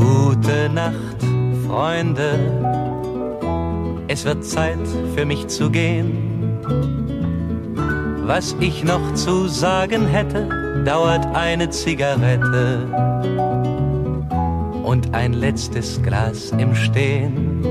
Gute Nacht, Freunde. Es wird Zeit für mich zu gehen. Was ich noch zu sagen hätte, dauert eine Zigarette und ein letztes Glas im Stehen.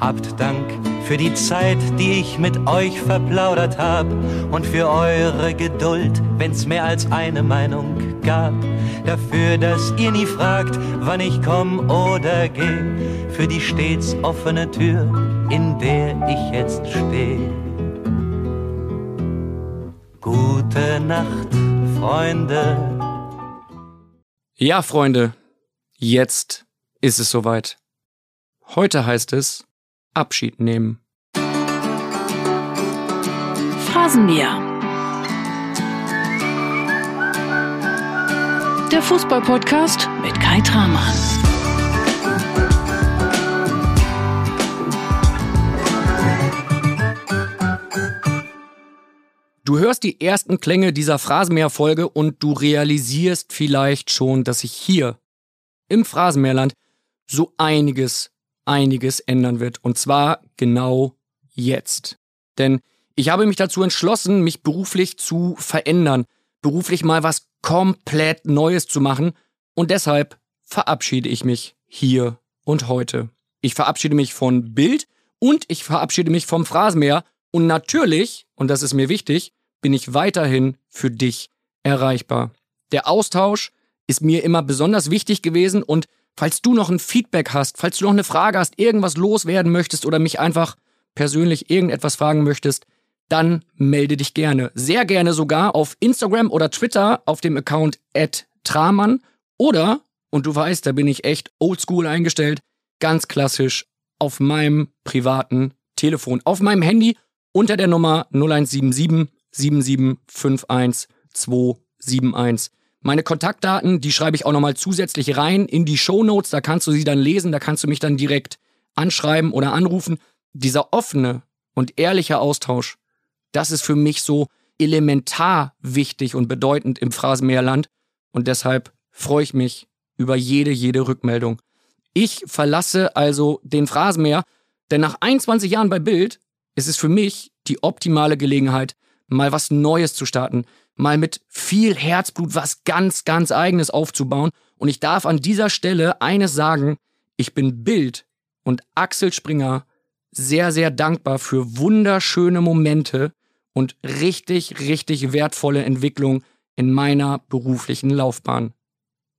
Habt Dank für die Zeit, die ich mit euch verplaudert hab und für eure Geduld, wenn's mehr als eine Meinung gab. Dafür, dass ihr nie fragt, wann ich komm oder geh, für die stets offene Tür, in der ich jetzt steh. Gute Nacht, Freunde. Ja, Freunde, jetzt ist es soweit. Heute heißt es Abschied nehmen. Phrasenmäher. Der Fußballpodcast mit Kai Tramann. Du hörst die ersten Klänge dieser Phrasenmäher-Folge und du realisierst vielleicht schon, dass sich hier im Phrasenmäherland so einiges einiges ändern wird. Und zwar genau jetzt. Denn ich habe mich dazu entschlossen, mich beruflich zu verändern, beruflich mal was komplett Neues zu machen. Und deshalb verabschiede ich mich hier und heute. Ich verabschiede mich von Bild und ich verabschiede mich vom Phrasenmäher. Und natürlich, und das ist mir wichtig, bin ich weiterhin für dich erreichbar. Der Austausch ist mir immer besonders wichtig gewesen und Falls du noch ein Feedback hast, falls du noch eine Frage hast, irgendwas loswerden möchtest oder mich einfach persönlich irgendetwas fragen möchtest, dann melde dich gerne. Sehr gerne sogar auf Instagram oder Twitter auf dem Account @tramann oder und du weißt, da bin ich echt oldschool eingestellt, ganz klassisch auf meinem privaten Telefon, auf meinem Handy unter der Nummer 0177 7751 271. Meine Kontaktdaten, die schreibe ich auch nochmal zusätzlich rein in die Show Notes. Da kannst du sie dann lesen, da kannst du mich dann direkt anschreiben oder anrufen. Dieser offene und ehrliche Austausch, das ist für mich so elementar wichtig und bedeutend im Phrasenmeerland. Und deshalb freue ich mich über jede, jede Rückmeldung. Ich verlasse also den Phrasenmäher, denn nach 21 Jahren bei Bild ist es für mich die optimale Gelegenheit, mal was Neues zu starten, mal mit viel Herzblut was ganz, ganz eigenes aufzubauen. Und ich darf an dieser Stelle eines sagen, ich bin Bild und Axel Springer sehr, sehr dankbar für wunderschöne Momente und richtig, richtig wertvolle Entwicklung in meiner beruflichen Laufbahn.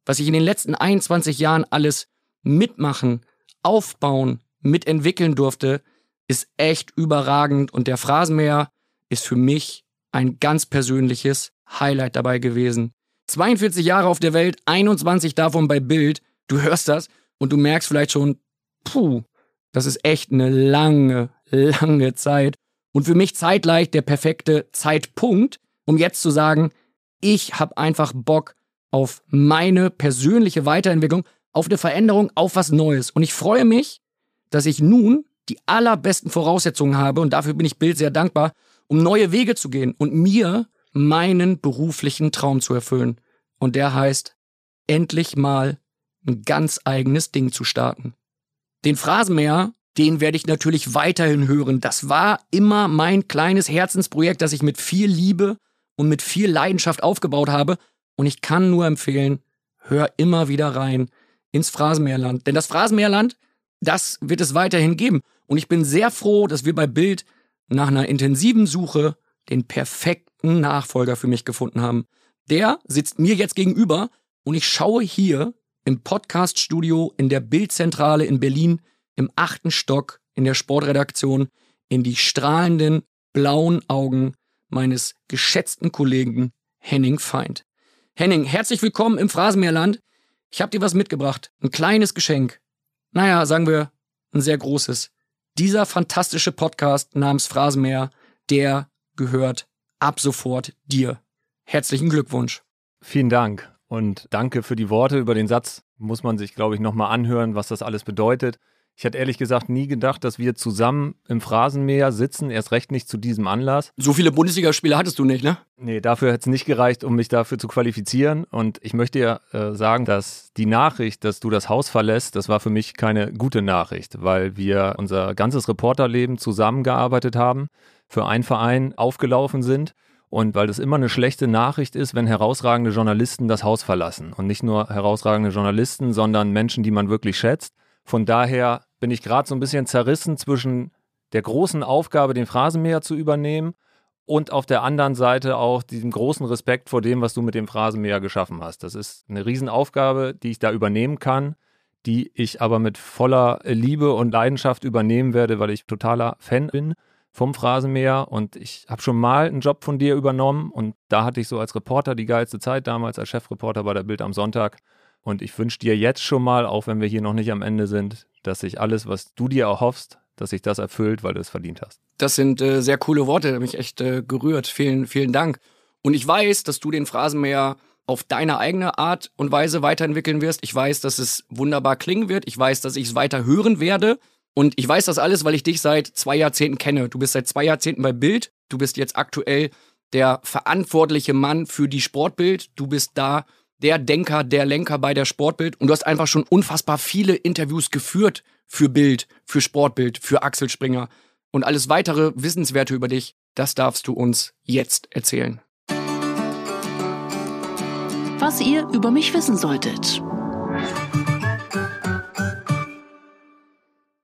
Was ich in den letzten 21 Jahren alles mitmachen, aufbauen, mitentwickeln durfte, ist echt überragend und der Phrasenmäher ist für mich ein ganz persönliches Highlight dabei gewesen. 42 Jahre auf der Welt, 21 davon bei Bild. Du hörst das und du merkst vielleicht schon, puh, das ist echt eine lange, lange Zeit. Und für mich zeitgleich der perfekte Zeitpunkt, um jetzt zu sagen, ich habe einfach Bock auf meine persönliche Weiterentwicklung, auf eine Veränderung, auf was Neues. Und ich freue mich, dass ich nun die allerbesten Voraussetzungen habe und dafür bin ich Bild sehr dankbar, um neue Wege zu gehen und mir meinen beruflichen Traum zu erfüllen. Und der heißt, endlich mal ein ganz eigenes Ding zu starten. Den Phrasenmäher, den werde ich natürlich weiterhin hören. Das war immer mein kleines Herzensprojekt, das ich mit viel Liebe und mit viel Leidenschaft aufgebaut habe. Und ich kann nur empfehlen, hör immer wieder rein ins Phrasenmäherland. Denn das Phrasenmäherland, das wird es weiterhin geben. Und ich bin sehr froh, dass wir bei Bild nach einer intensiven Suche den perfekten Nachfolger für mich gefunden haben. Der sitzt mir jetzt gegenüber und ich schaue hier im Podcaststudio in der Bildzentrale in Berlin im achten Stock in der Sportredaktion in die strahlenden blauen Augen meines geschätzten Kollegen Henning Feind. Henning, herzlich willkommen im Phrasenmeerland. Ich habe dir was mitgebracht, ein kleines Geschenk. Naja, sagen wir, ein sehr großes. Dieser fantastische Podcast namens Phrasenmäher, der gehört ab sofort dir. Herzlichen Glückwunsch. Vielen Dank und danke für die Worte über den Satz. Muss man sich, glaube ich, nochmal anhören, was das alles bedeutet. Ich hätte ehrlich gesagt nie gedacht, dass wir zusammen im Phrasenmäher sitzen, erst recht nicht zu diesem Anlass. So viele Bundesligaspiele hattest du nicht, ne? Nee, dafür hätte es nicht gereicht, um mich dafür zu qualifizieren. Und ich möchte ja äh, sagen, dass die Nachricht, dass du das Haus verlässt, das war für mich keine gute Nachricht, weil wir unser ganzes Reporterleben zusammengearbeitet haben, für einen Verein aufgelaufen sind. Und weil das immer eine schlechte Nachricht ist, wenn herausragende Journalisten das Haus verlassen. Und nicht nur herausragende Journalisten, sondern Menschen, die man wirklich schätzt. Von daher bin ich gerade so ein bisschen zerrissen zwischen der großen Aufgabe, den Phrasenmäher zu übernehmen und auf der anderen Seite auch diesem großen Respekt vor dem, was du mit dem Phrasenmäher geschaffen hast. Das ist eine Riesenaufgabe, die ich da übernehmen kann, die ich aber mit voller Liebe und Leidenschaft übernehmen werde, weil ich totaler Fan bin vom Phrasenmäher und ich habe schon mal einen Job von dir übernommen und da hatte ich so als Reporter die geilste Zeit damals als Chefreporter bei der Bild am Sonntag und ich wünsche dir jetzt schon mal, auch wenn wir hier noch nicht am Ende sind, dass sich alles, was du dir erhoffst, dass sich das erfüllt, weil du es verdient hast. Das sind äh, sehr coole Worte, mich echt äh, gerührt. Vielen, vielen Dank. Und ich weiß, dass du den Phrasenmäher auf deine eigene Art und Weise weiterentwickeln wirst. Ich weiß, dass es wunderbar klingen wird. Ich weiß, dass ich es weiter hören werde. Und ich weiß das alles, weil ich dich seit zwei Jahrzehnten kenne. Du bist seit zwei Jahrzehnten bei Bild. Du bist jetzt aktuell der verantwortliche Mann für die Sportbild. Du bist da der Denker, der Lenker bei der Sportbild und du hast einfach schon unfassbar viele Interviews geführt für Bild, für Sportbild, für Axel Springer und alles weitere Wissenswerte über dich, das darfst du uns jetzt erzählen. Was ihr über mich wissen solltet.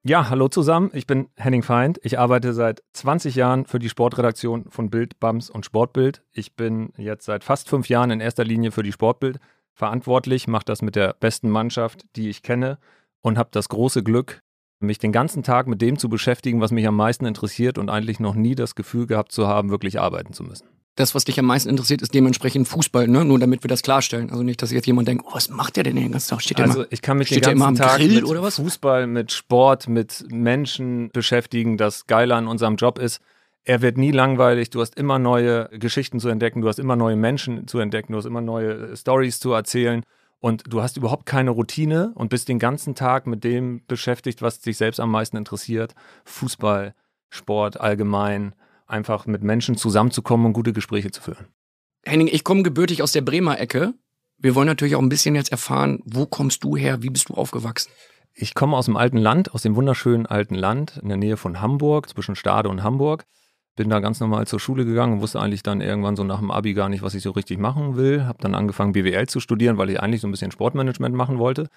Ja, hallo zusammen. Ich bin Henning Feind. Ich arbeite seit 20 Jahren für die Sportredaktion von Bild, Bams und Sportbild. Ich bin jetzt seit fast fünf Jahren in erster Linie für die Sportbild verantwortlich, mache das mit der besten Mannschaft, die ich kenne und habe das große Glück, mich den ganzen Tag mit dem zu beschäftigen, was mich am meisten interessiert und eigentlich noch nie das Gefühl gehabt zu haben, wirklich arbeiten zu müssen das, was dich am meisten interessiert, ist dementsprechend Fußball, ne? Nur damit wir das klarstellen. Also nicht, dass jetzt jemand denkt, oh, was macht der denn den ganzen Tag? Steht also immer, ich kann mich den ganzen Tag Grill, mit Fußball, mit Sport, mit Menschen beschäftigen. Das Geile an unserem Job ist, er wird nie langweilig. Du hast immer neue Geschichten zu entdecken, du hast immer neue Menschen zu entdecken, du hast immer neue Stories zu erzählen. Und du hast überhaupt keine Routine und bist den ganzen Tag mit dem beschäftigt, was dich selbst am meisten interessiert. Fußball, Sport allgemein, einfach mit Menschen zusammenzukommen und gute Gespräche zu führen. Henning, ich komme gebürtig aus der Bremer Ecke. Wir wollen natürlich auch ein bisschen jetzt erfahren, wo kommst du her, wie bist du aufgewachsen? Ich komme aus dem alten Land, aus dem wunderschönen alten Land in der Nähe von Hamburg, zwischen Stade und Hamburg. Bin da ganz normal zur Schule gegangen und wusste eigentlich dann irgendwann so nach dem Abi gar nicht, was ich so richtig machen will. Habe dann angefangen BWL zu studieren, weil ich eigentlich so ein bisschen Sportmanagement machen wollte.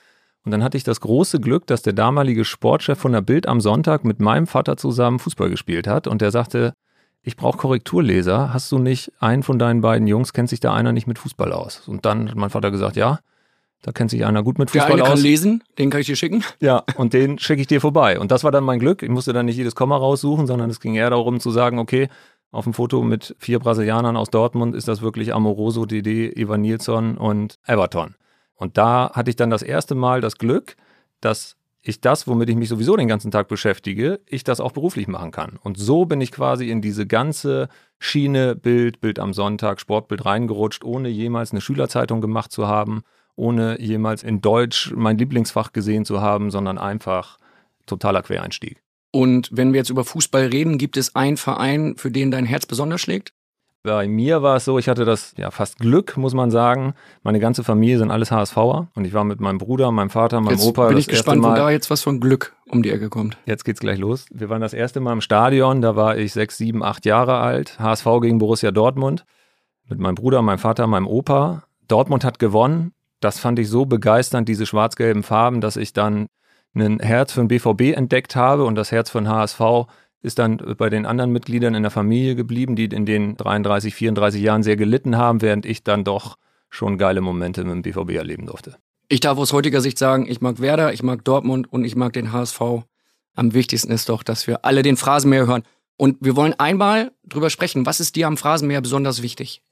Und dann hatte ich das große Glück, dass der damalige Sportchef von der Bild am Sonntag mit meinem Vater zusammen Fußball gespielt hat und der sagte, ich brauche Korrekturleser. Hast du nicht einen von deinen beiden Jungs, kennt sich da einer nicht mit Fußball aus? Und dann hat mein Vater gesagt, ja, da kennt sich einer gut mit Fußball Der eine aus. kann lesen, den kann ich dir schicken. Ja, und den schicke ich dir vorbei. Und das war dann mein Glück. Ich musste dann nicht jedes Komma raussuchen, sondern es ging eher darum zu sagen, okay, auf dem Foto mit vier Brasilianern aus Dortmund ist das wirklich Amoroso, Dede, Ivan Nilsson und Everton. Und da hatte ich dann das erste Mal das Glück, dass ich das, womit ich mich sowieso den ganzen Tag beschäftige, ich das auch beruflich machen kann. Und so bin ich quasi in diese ganze Schiene Bild, Bild am Sonntag, Sportbild reingerutscht, ohne jemals eine Schülerzeitung gemacht zu haben, ohne jemals in Deutsch mein Lieblingsfach gesehen zu haben, sondern einfach totaler Quereinstieg. Und wenn wir jetzt über Fußball reden, gibt es einen Verein, für den dein Herz besonders schlägt? Bei mir war es so, ich hatte das ja fast Glück, muss man sagen. Meine ganze Familie sind alles HSVer und ich war mit meinem Bruder, meinem Vater, meinem jetzt Opa. Bin ich gespannt, wo da jetzt was von Glück um die Ecke kommt. Jetzt geht's gleich los. Wir waren das erste Mal im Stadion, da war ich sechs, sieben, acht Jahre alt. HSV gegen Borussia Dortmund. Mit meinem Bruder, meinem Vater, meinem Opa. Dortmund hat gewonnen. Das fand ich so begeisternd, diese schwarz-gelben Farben, dass ich dann ein Herz für den BVB entdeckt habe und das Herz für den HSV ist dann bei den anderen Mitgliedern in der Familie geblieben, die in den 33, 34 Jahren sehr gelitten haben, während ich dann doch schon geile Momente mit dem BVB erleben durfte. Ich darf aus heutiger Sicht sagen, ich mag Werder, ich mag Dortmund und ich mag den HSV. Am wichtigsten ist doch, dass wir alle den Phrasenmäher hören. Und wir wollen einmal drüber sprechen, was ist dir am Phrasenmäher besonders wichtig?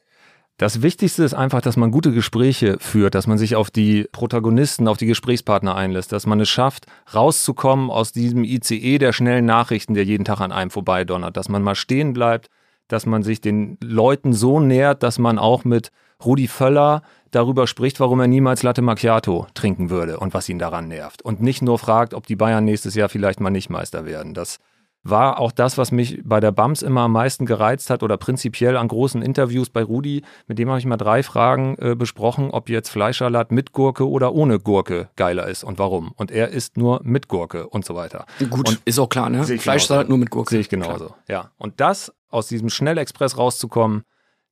Das Wichtigste ist einfach, dass man gute Gespräche führt, dass man sich auf die Protagonisten, auf die Gesprächspartner einlässt, dass man es schafft, rauszukommen aus diesem ICE der schnellen Nachrichten, der jeden Tag an einem vorbeidonnert, dass man mal stehen bleibt, dass man sich den Leuten so nähert, dass man auch mit Rudi Völler, darüber spricht, warum er niemals Latte Macchiato trinken würde und was ihn daran nervt. Und nicht nur fragt, ob die Bayern nächstes Jahr vielleicht mal nicht Meister werden. Das war auch das, was mich bei der BAMS immer am meisten gereizt hat oder prinzipiell an großen Interviews bei Rudi. Mit dem habe ich mal drei Fragen äh, besprochen, ob jetzt Fleischsalat mit Gurke oder ohne Gurke geiler ist und warum. Und er isst nur mit Gurke und so weiter. Gut, und ist auch klar, ne? Fleischsalat nur mit Gurke. Sehe ich genauso, klar. ja. Und das, aus diesem Schnellexpress rauszukommen,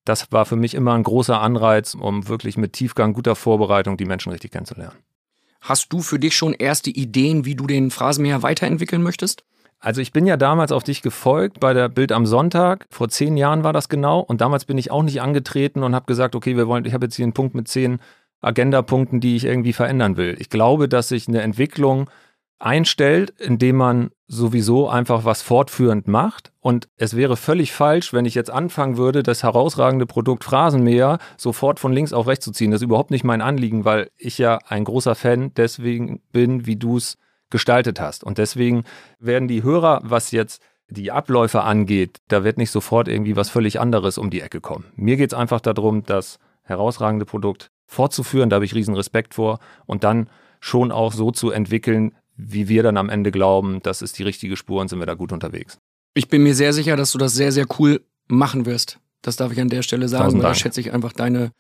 das war für mich immer ein großer Anreiz, um wirklich mit Tiefgang, guter Vorbereitung die Menschen richtig kennenzulernen. Hast du für dich schon erste Ideen, wie du den Phrasenmäher weiterentwickeln möchtest? Also ich bin ja damals auf dich gefolgt bei der Bild am Sonntag. Vor zehn Jahren war das genau. Und damals bin ich auch nicht angetreten und habe gesagt, okay, wir wollen, ich habe jetzt hier einen Punkt mit zehn Agendapunkten, die ich irgendwie verändern will. Ich glaube, dass sich eine Entwicklung einstellt, indem man sowieso einfach was fortführend macht. Und es wäre völlig falsch, wenn ich jetzt anfangen würde, das herausragende Produkt Phrasenmäher sofort von links auf rechts zu ziehen. Das ist überhaupt nicht mein Anliegen, weil ich ja ein großer Fan deswegen bin, wie du es gestaltet hast. Und deswegen werden die Hörer, was jetzt die Abläufe angeht, da wird nicht sofort irgendwie was völlig anderes um die Ecke kommen. Mir geht es einfach darum, das herausragende Produkt fortzuführen, da habe ich riesen Respekt vor und dann schon auch so zu entwickeln, wie wir dann am Ende glauben, das ist die richtige Spur und sind wir da gut unterwegs. Ich bin mir sehr sicher, dass du das sehr, sehr cool machen wirst. Das darf ich an der Stelle sagen. Da schätze ich einfach deine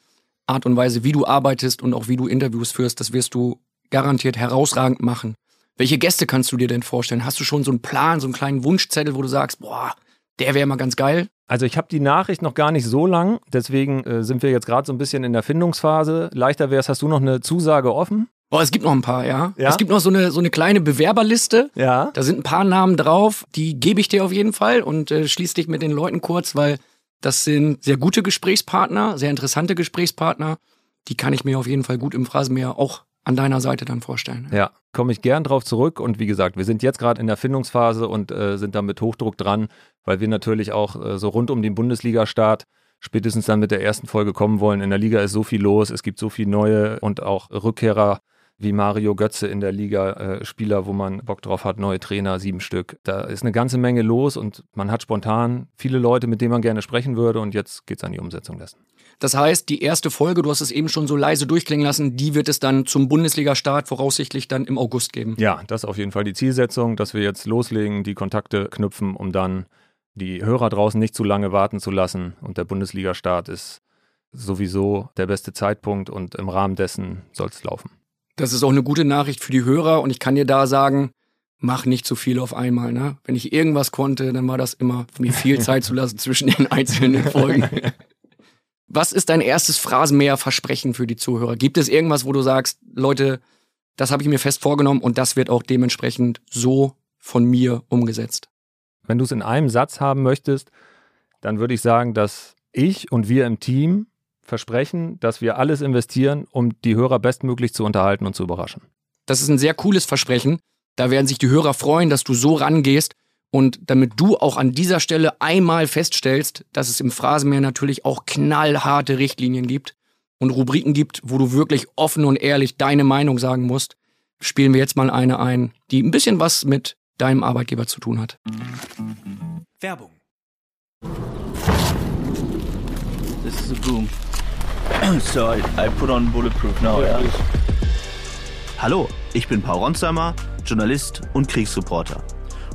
Art und Weise, wie du arbeitest und auch wie du Interviews führst. Das wirst du garantiert herausragend machen. Welche Gäste kannst du dir denn vorstellen? Hast du schon so einen Plan, so einen kleinen Wunschzettel, wo du sagst, boah, der wäre mal ganz geil? Also ich habe die Nachricht noch gar nicht so lang, deswegen äh, sind wir jetzt gerade so ein bisschen in der Findungsphase. Leichter wäre es, hast du noch eine Zusage offen? Boah, es gibt noch ein paar, ja. ja? Es gibt noch so eine, so eine kleine Bewerberliste. Ja. Da sind ein paar Namen drauf, die gebe ich dir auf jeden Fall und äh, schließ dich mit den Leuten kurz, weil das sind sehr gute Gesprächspartner, sehr interessante Gesprächspartner. Die kann ich mir auf jeden Fall gut im Phrasenmeer auch an deiner Seite dann vorstellen. Ja, komme ich gern drauf zurück. Und wie gesagt, wir sind jetzt gerade in der Findungsphase und äh, sind da mit Hochdruck dran, weil wir natürlich auch äh, so rund um den Bundesliga-Start spätestens dann mit der ersten Folge kommen wollen. In der Liga ist so viel los, es gibt so viele neue und auch Rückkehrer wie Mario Götze in der Liga, äh, Spieler, wo man Bock drauf hat, neue Trainer, sieben Stück. Da ist eine ganze Menge los und man hat spontan viele Leute, mit denen man gerne sprechen würde und jetzt geht es an die Umsetzung dessen. Das heißt, die erste Folge, du hast es eben schon so leise durchklingen lassen, die wird es dann zum Bundesliga-Start voraussichtlich dann im August geben. Ja, das ist auf jeden Fall die Zielsetzung, dass wir jetzt loslegen, die Kontakte knüpfen, um dann die Hörer draußen nicht zu lange warten zu lassen. Und der Bundesliga-Start ist sowieso der beste Zeitpunkt und im Rahmen dessen soll es laufen. Das ist auch eine gute Nachricht für die Hörer und ich kann dir da sagen, mach nicht zu viel auf einmal. Ne? Wenn ich irgendwas konnte, dann war das immer, mir viel Zeit zu lassen zwischen den einzelnen Folgen. Was ist dein erstes Phrasenmäher-Versprechen für die Zuhörer? Gibt es irgendwas, wo du sagst, Leute, das habe ich mir fest vorgenommen und das wird auch dementsprechend so von mir umgesetzt? Wenn du es in einem Satz haben möchtest, dann würde ich sagen, dass ich und wir im Team versprechen, dass wir alles investieren, um die Hörer bestmöglich zu unterhalten und zu überraschen. Das ist ein sehr cooles Versprechen. Da werden sich die Hörer freuen, dass du so rangehst. Und damit du auch an dieser Stelle einmal feststellst, dass es im Phrasenmeer natürlich auch knallharte Richtlinien gibt und Rubriken gibt, wo du wirklich offen und ehrlich deine Meinung sagen musst, spielen wir jetzt mal eine ein, die ein bisschen was mit deinem Arbeitgeber zu tun hat. Werbung. This is a boom. so I, I put on bulletproof now, yeah. Hallo, ich bin Paul Ronsheimer, Journalist und Kriegsreporter.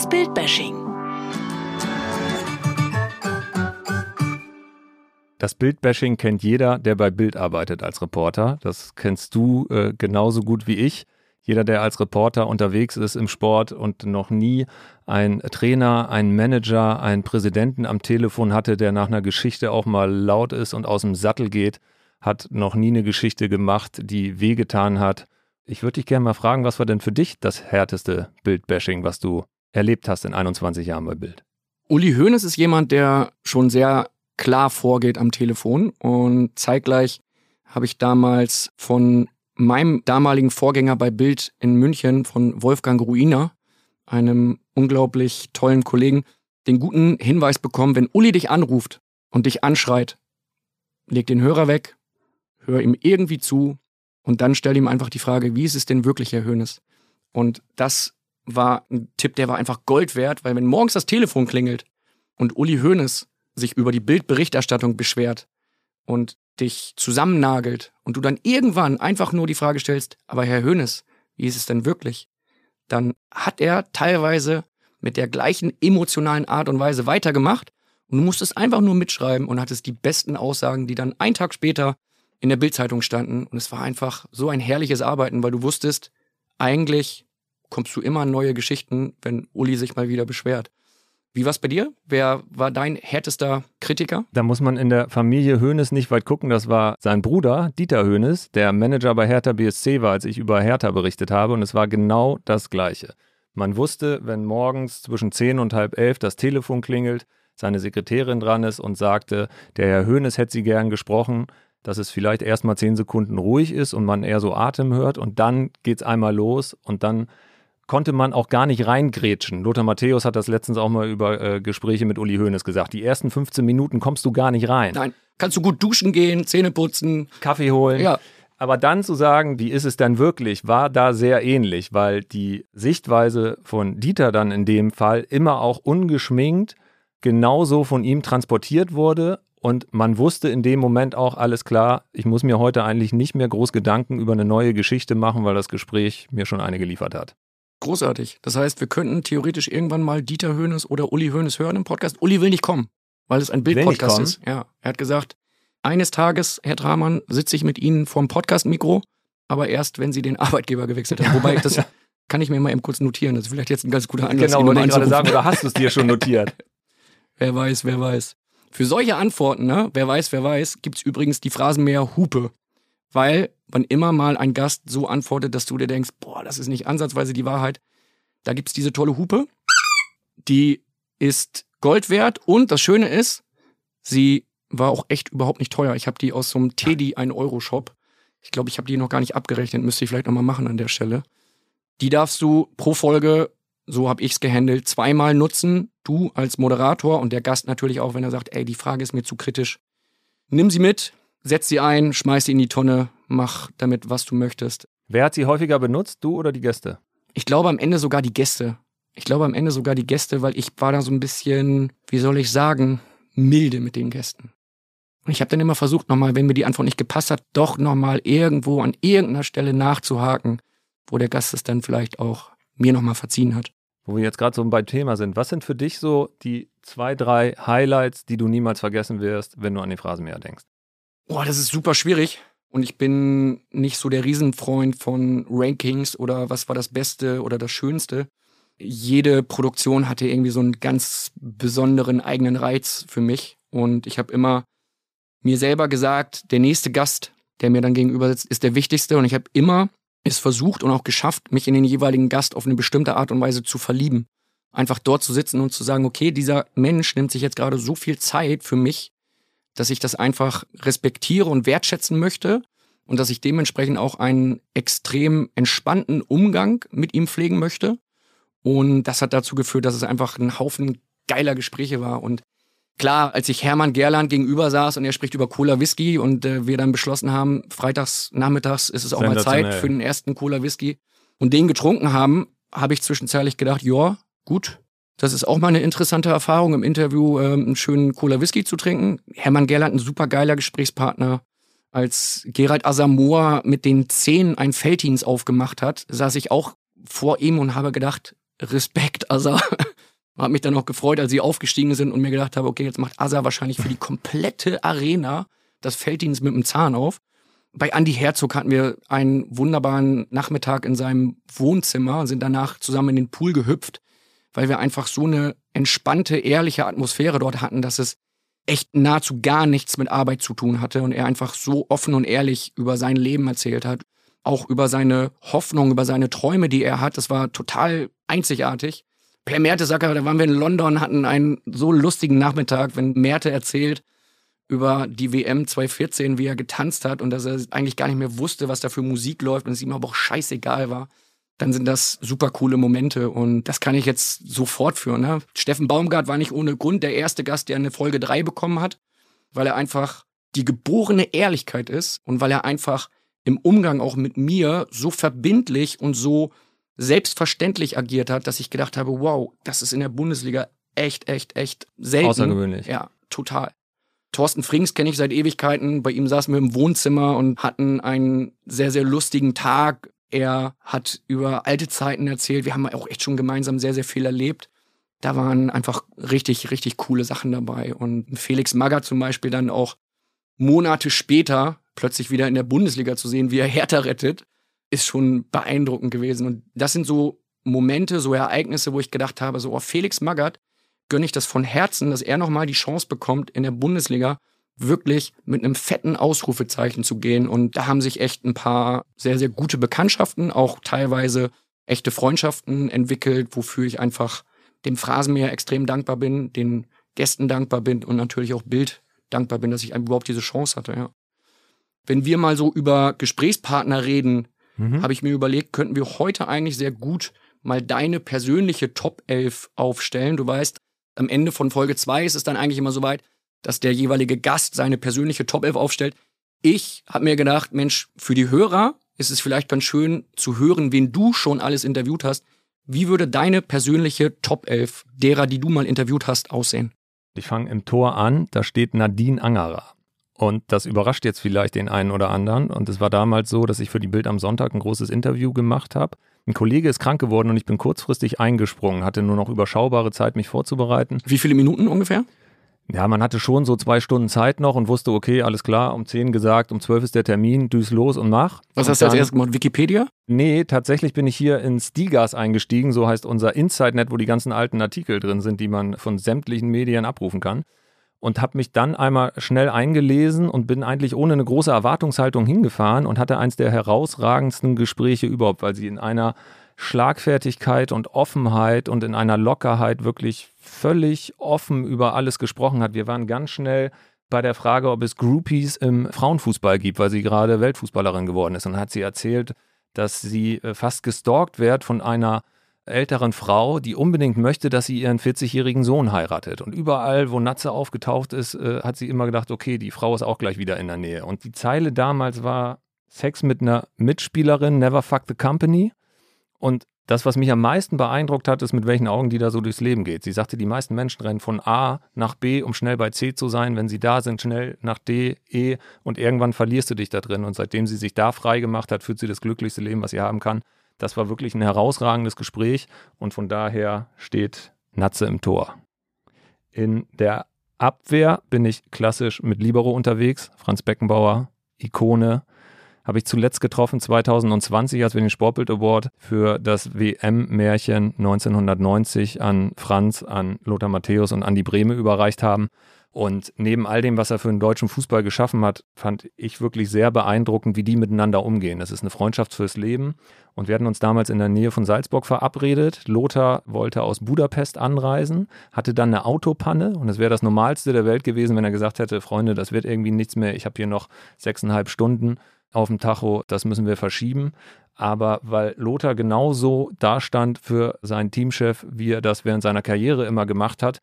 Das Bildbashing. Das Bildbashing kennt jeder, der bei Bild arbeitet als Reporter. Das kennst du äh, genauso gut wie ich. Jeder, der als Reporter unterwegs ist im Sport und noch nie einen Trainer, einen Manager, einen Präsidenten am Telefon hatte, der nach einer Geschichte auch mal laut ist und aus dem Sattel geht, hat noch nie eine Geschichte gemacht, die wehgetan hat. Ich würde dich gerne mal fragen, was war denn für dich das härteste Bildbashing, was du erlebt hast in 21 Jahren bei Bild? Uli Hoeneß ist jemand, der schon sehr klar vorgeht am Telefon. Und zeitgleich habe ich damals von meinem damaligen Vorgänger bei Bild in München, von Wolfgang Ruiner, einem unglaublich tollen Kollegen, den guten Hinweis bekommen, wenn Uli dich anruft und dich anschreit, leg den Hörer weg, hör ihm irgendwie zu und dann stell ihm einfach die Frage, wie ist es denn wirklich, Herr Hönes? Und das war ein Tipp, der war einfach Gold wert, weil wenn morgens das Telefon klingelt und Uli Hoeneß sich über die Bildberichterstattung beschwert und dich zusammennagelt und du dann irgendwann einfach nur die Frage stellst, aber Herr Hoeneß, wie ist es denn wirklich? Dann hat er teilweise mit der gleichen emotionalen Art und Weise weitergemacht und du musstest einfach nur mitschreiben und hattest die besten Aussagen, die dann einen Tag später in der Bildzeitung standen und es war einfach so ein herrliches Arbeiten, weil du wusstest, eigentlich kommst du immer neue Geschichten, wenn Uli sich mal wieder beschwert. Wie war es bei dir? Wer war dein härtester Kritiker? Da muss man in der Familie Hoeneß nicht weit gucken. Das war sein Bruder, Dieter Hoeneß, der Manager bei Hertha BSC war, als ich über Hertha berichtet habe. Und es war genau das Gleiche. Man wusste, wenn morgens zwischen 10 und halb elf das Telefon klingelt, seine Sekretärin dran ist und sagte, der Herr Hoeneß hätte sie gern gesprochen, dass es vielleicht erst mal zehn Sekunden ruhig ist und man eher so Atem hört und dann geht es einmal los und dann konnte man auch gar nicht reingrätschen. Lothar Matthäus hat das letztens auch mal über äh, Gespräche mit Uli Hoeneß gesagt. Die ersten 15 Minuten kommst du gar nicht rein. Nein, kannst du gut duschen gehen, Zähne putzen, Kaffee holen. Ja. Aber dann zu sagen, wie ist es denn wirklich, war da sehr ähnlich, weil die Sichtweise von Dieter dann in dem Fall immer auch ungeschminkt genauso von ihm transportiert wurde und man wusste in dem Moment auch alles klar, ich muss mir heute eigentlich nicht mehr groß Gedanken über eine neue Geschichte machen, weil das Gespräch mir schon eine geliefert hat. Großartig. Das heißt, wir könnten theoretisch irgendwann mal Dieter Höhnes oder Uli Höhnes hören im Podcast. Uli will nicht kommen, weil es ein Bildpodcast ist. Ja, er hat gesagt, eines Tages, Herr Dramann, sitze ich mit Ihnen vorm Podcast-Mikro, aber erst, wenn Sie den Arbeitgeber gewechselt haben. Wobei, das kann ich mir mal eben kurz notieren. Das ist vielleicht jetzt ein ganz guter Anlass, Genau, wollte ich gerade sagen, oder hast du es dir schon notiert? Wer weiß, wer weiß. Für solche Antworten, ne, wer weiß, wer weiß, gibt's übrigens die Phrasenmäher Hupe. Weil, wann immer mal ein Gast so antwortet, dass du dir denkst, boah, das ist nicht ansatzweise die Wahrheit, da gibt's diese tolle Hupe. Die ist Gold wert und das Schöne ist, sie war auch echt überhaupt nicht teuer. Ich habe die aus so einem Teddy 1-Euro-Shop. Ich glaube, ich habe die noch gar nicht abgerechnet, müsste ich vielleicht nochmal machen an der Stelle. Die darfst du pro Folge, so habe ich's gehandelt, zweimal nutzen. Du als Moderator und der Gast natürlich auch, wenn er sagt, ey, die Frage ist mir zu kritisch. Nimm sie mit, setz sie ein, schmeiß sie in die Tonne, mach damit, was du möchtest. Wer hat sie häufiger benutzt, du oder die Gäste? Ich glaube am Ende sogar die Gäste. Ich glaube am Ende sogar die Gäste, weil ich war da so ein bisschen, wie soll ich sagen, milde mit den Gästen. Und ich habe dann immer versucht, nochmal, wenn mir die Antwort nicht gepasst hat, doch nochmal irgendwo an irgendeiner Stelle nachzuhaken, wo der Gast es dann vielleicht auch mir nochmal verziehen hat. Wo wir jetzt gerade so beim Thema sind. Was sind für dich so die zwei, drei Highlights, die du niemals vergessen wirst, wenn du an den Phrasenmäher denkst? Boah, das ist super schwierig. Und ich bin nicht so der Riesenfreund von Rankings oder was war das Beste oder das Schönste. Jede Produktion hatte irgendwie so einen ganz besonderen eigenen Reiz für mich. Und ich habe immer mir selber gesagt, der nächste Gast, der mir dann gegenüber sitzt, ist der wichtigste. Und ich habe immer es versucht und auch geschafft, mich in den jeweiligen Gast auf eine bestimmte Art und Weise zu verlieben. Einfach dort zu sitzen und zu sagen, okay, dieser Mensch nimmt sich jetzt gerade so viel Zeit für mich, dass ich das einfach respektiere und wertschätzen möchte und dass ich dementsprechend auch einen extrem entspannten Umgang mit ihm pflegen möchte. Und das hat dazu geführt, dass es einfach ein Haufen geiler Gespräche war. Und klar, als ich Hermann Gerland gegenüber saß und er spricht über Cola Whisky und äh, wir dann beschlossen haben, freitags nachmittags ist es auch mal Zeit für den ersten Cola Whisky und den getrunken haben, habe ich zwischenzeitlich gedacht, ja, gut, das ist auch mal eine interessante Erfahrung, im Interview ähm, einen schönen Cola Whisky zu trinken. Hermann Gerland, ein super geiler Gesprächspartner. Als Gerald Asamoah mit den Zähnen ein Felddienst aufgemacht hat, saß ich auch vor ihm und habe gedacht, Respekt, Asa. Hab mich dann auch gefreut, als sie aufgestiegen sind und mir gedacht habe, okay, jetzt macht Asa wahrscheinlich für die komplette Arena das Felddienst mit dem Zahn auf. Bei Andy Herzog hatten wir einen wunderbaren Nachmittag in seinem Wohnzimmer, sind danach zusammen in den Pool gehüpft, weil wir einfach so eine entspannte, ehrliche Atmosphäre dort hatten, dass es echt nahezu gar nichts mit Arbeit zu tun hatte und er einfach so offen und ehrlich über sein Leben erzählt hat, auch über seine Hoffnung, über seine Träume, die er hat. Das war total einzigartig. Per Mertesacker, da waren wir in London, hatten einen so lustigen Nachmittag, wenn Merte erzählt, über die WM 2014, wie er getanzt hat und dass er eigentlich gar nicht mehr wusste, was da für Musik läuft und es ihm aber auch scheißegal war, dann sind das super coole Momente und das kann ich jetzt so fortführen. Ne? Steffen Baumgart war nicht ohne Grund der erste Gast, der eine Folge 3 bekommen hat, weil er einfach die geborene Ehrlichkeit ist und weil er einfach im Umgang auch mit mir so verbindlich und so selbstverständlich agiert hat, dass ich gedacht habe, wow, das ist in der Bundesliga echt, echt, echt selten. Außergewöhnlich. Ja, total. Thorsten Frings kenne ich seit Ewigkeiten. Bei ihm saßen wir im Wohnzimmer und hatten einen sehr, sehr lustigen Tag. Er hat über alte Zeiten erzählt. Wir haben auch echt schon gemeinsam sehr, sehr viel erlebt. Da waren einfach richtig, richtig coole Sachen dabei. Und Felix Magger zum Beispiel dann auch Monate später plötzlich wieder in der Bundesliga zu sehen, wie er Hertha rettet, ist schon beeindruckend gewesen. Und das sind so Momente, so Ereignisse, wo ich gedacht habe, so, oh, Felix Magath, gönne ich das von Herzen, dass er nochmal die Chance bekommt, in der Bundesliga wirklich mit einem fetten Ausrufezeichen zu gehen. Und da haben sich echt ein paar sehr, sehr gute Bekanntschaften, auch teilweise echte Freundschaften entwickelt, wofür ich einfach dem Phrasenmäher extrem dankbar bin, den Gästen dankbar bin und natürlich auch Bild dankbar bin, dass ich überhaupt diese Chance hatte, ja. Wenn wir mal so über Gesprächspartner reden, mhm. habe ich mir überlegt, könnten wir heute eigentlich sehr gut mal deine persönliche Top 11 aufstellen. Du weißt, am Ende von Folge 2 ist es dann eigentlich immer so weit, dass der jeweilige Gast seine persönliche Top 11 aufstellt. Ich habe mir gedacht, Mensch, für die Hörer ist es vielleicht ganz schön zu hören, wen du schon alles interviewt hast. Wie würde deine persönliche Top 11 derer, die du mal interviewt hast, aussehen? Ich fange im Tor an, da steht Nadine Angerer. Und das überrascht jetzt vielleicht den einen oder anderen. Und es war damals so, dass ich für die Bild am Sonntag ein großes Interview gemacht habe. Ein Kollege ist krank geworden und ich bin kurzfristig eingesprungen, hatte nur noch überschaubare Zeit, mich vorzubereiten. Wie viele Minuten ungefähr? Ja, man hatte schon so zwei Stunden Zeit noch und wusste, okay, alles klar, um zehn gesagt, um zwölf ist der Termin, düs los und mach. Was und hast du als erstes gemacht? Wikipedia? Nee, tatsächlich bin ich hier ins Digas eingestiegen, so heißt unser Inside-Net, wo die ganzen alten Artikel drin sind, die man von sämtlichen Medien abrufen kann. Und habe mich dann einmal schnell eingelesen und bin eigentlich ohne eine große Erwartungshaltung hingefahren und hatte eins der herausragendsten Gespräche überhaupt, weil sie in einer Schlagfertigkeit und Offenheit und in einer Lockerheit wirklich völlig offen über alles gesprochen hat. Wir waren ganz schnell bei der Frage, ob es Groupies im Frauenfußball gibt, weil sie gerade Weltfußballerin geworden ist. Und hat sie erzählt, dass sie äh, fast gestalkt wird von einer älteren Frau, die unbedingt möchte, dass sie ihren 40-jährigen Sohn heiratet. Und überall, wo Natze aufgetaucht ist, äh, hat sie immer gedacht, okay, die Frau ist auch gleich wieder in der Nähe. Und die Zeile damals war Sex mit einer Mitspielerin, never fuck the company. Und das, was mich am meisten beeindruckt hat, ist, mit welchen Augen die da so durchs Leben geht. Sie sagte, die meisten Menschen rennen von A nach B, um schnell bei C zu sein. Wenn sie da sind, schnell nach D, E und irgendwann verlierst du dich da drin. Und seitdem sie sich da frei gemacht hat, führt sie das glücklichste Leben, was sie haben kann. Das war wirklich ein herausragendes Gespräch und von daher steht Natze im Tor. In der Abwehr bin ich klassisch mit Libero unterwegs. Franz Beckenbauer, Ikone, habe ich zuletzt getroffen 2020, als wir den Sportbild Award für das WM-Märchen 1990 an Franz, an Lothar Matthäus und an die Breme überreicht haben. Und neben all dem, was er für den deutschen Fußball geschaffen hat, fand ich wirklich sehr beeindruckend, wie die miteinander umgehen. Das ist eine Freundschaft fürs Leben. Und wir hatten uns damals in der Nähe von Salzburg verabredet. Lothar wollte aus Budapest anreisen, hatte dann eine Autopanne. Und es wäre das Normalste der Welt gewesen, wenn er gesagt hätte, Freunde, das wird irgendwie nichts mehr. Ich habe hier noch sechseinhalb Stunden auf dem Tacho, das müssen wir verschieben. Aber weil Lothar genauso dastand für seinen Teamchef, wie er das während seiner Karriere immer gemacht hat,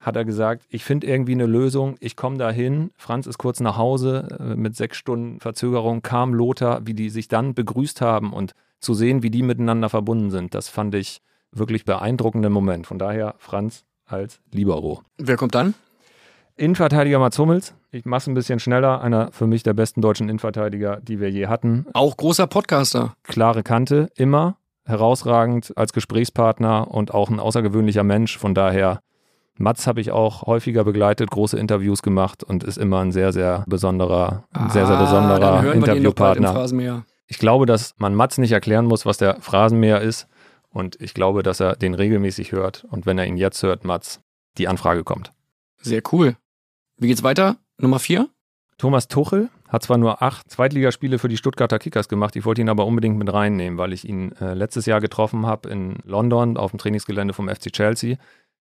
hat er gesagt, ich finde irgendwie eine Lösung, ich komme da hin. Franz ist kurz nach Hause, äh, mit sechs Stunden Verzögerung kam Lothar, wie die sich dann begrüßt haben und zu sehen, wie die miteinander verbunden sind, das fand ich wirklich beeindruckenden Moment. Von daher Franz als Libero. Wer kommt dann? Innenverteidiger Mats Hummels. Ich mache es ein bisschen schneller. Einer für mich der besten deutschen Innenverteidiger, die wir je hatten. Auch großer Podcaster. Klare Kante, immer. Herausragend als Gesprächspartner und auch ein außergewöhnlicher Mensch. Von daher, Mats habe ich auch häufiger begleitet, große Interviews gemacht und ist immer ein sehr, sehr besonderer, ah, sehr, sehr besonderer Interviewpartner. Ich glaube, dass man Mats nicht erklären muss, was der Phrasenmäher ist. Und ich glaube, dass er den regelmäßig hört. Und wenn er ihn jetzt hört, Mats, die Anfrage kommt. Sehr cool. Wie geht's weiter? Nummer vier? Thomas Tuchel hat zwar nur acht Zweitligaspiele für die Stuttgarter Kickers gemacht, ich wollte ihn aber unbedingt mit reinnehmen, weil ich ihn äh, letztes Jahr getroffen habe in London auf dem Trainingsgelände vom FC Chelsea.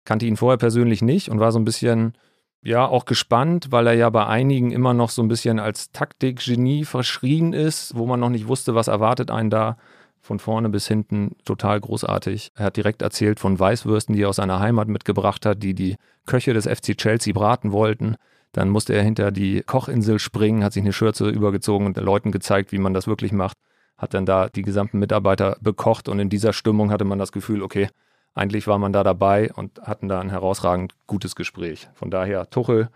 Kannte ihn vorher persönlich nicht und war so ein bisschen ja auch gespannt, weil er ja bei einigen immer noch so ein bisschen als Taktikgenie verschrien ist, wo man noch nicht wusste, was erwartet einen da. Von vorne bis hinten total großartig. Er hat direkt erzählt von Weißwürsten, die er aus seiner Heimat mitgebracht hat, die die Köche des FC Chelsea braten wollten. Dann musste er hinter die Kochinsel springen, hat sich eine Schürze übergezogen und den Leuten gezeigt, wie man das wirklich macht. Hat dann da die gesamten Mitarbeiter bekocht und in dieser Stimmung hatte man das Gefühl, okay, eigentlich war man da dabei und hatten da ein herausragend gutes Gespräch. Von daher Tuchel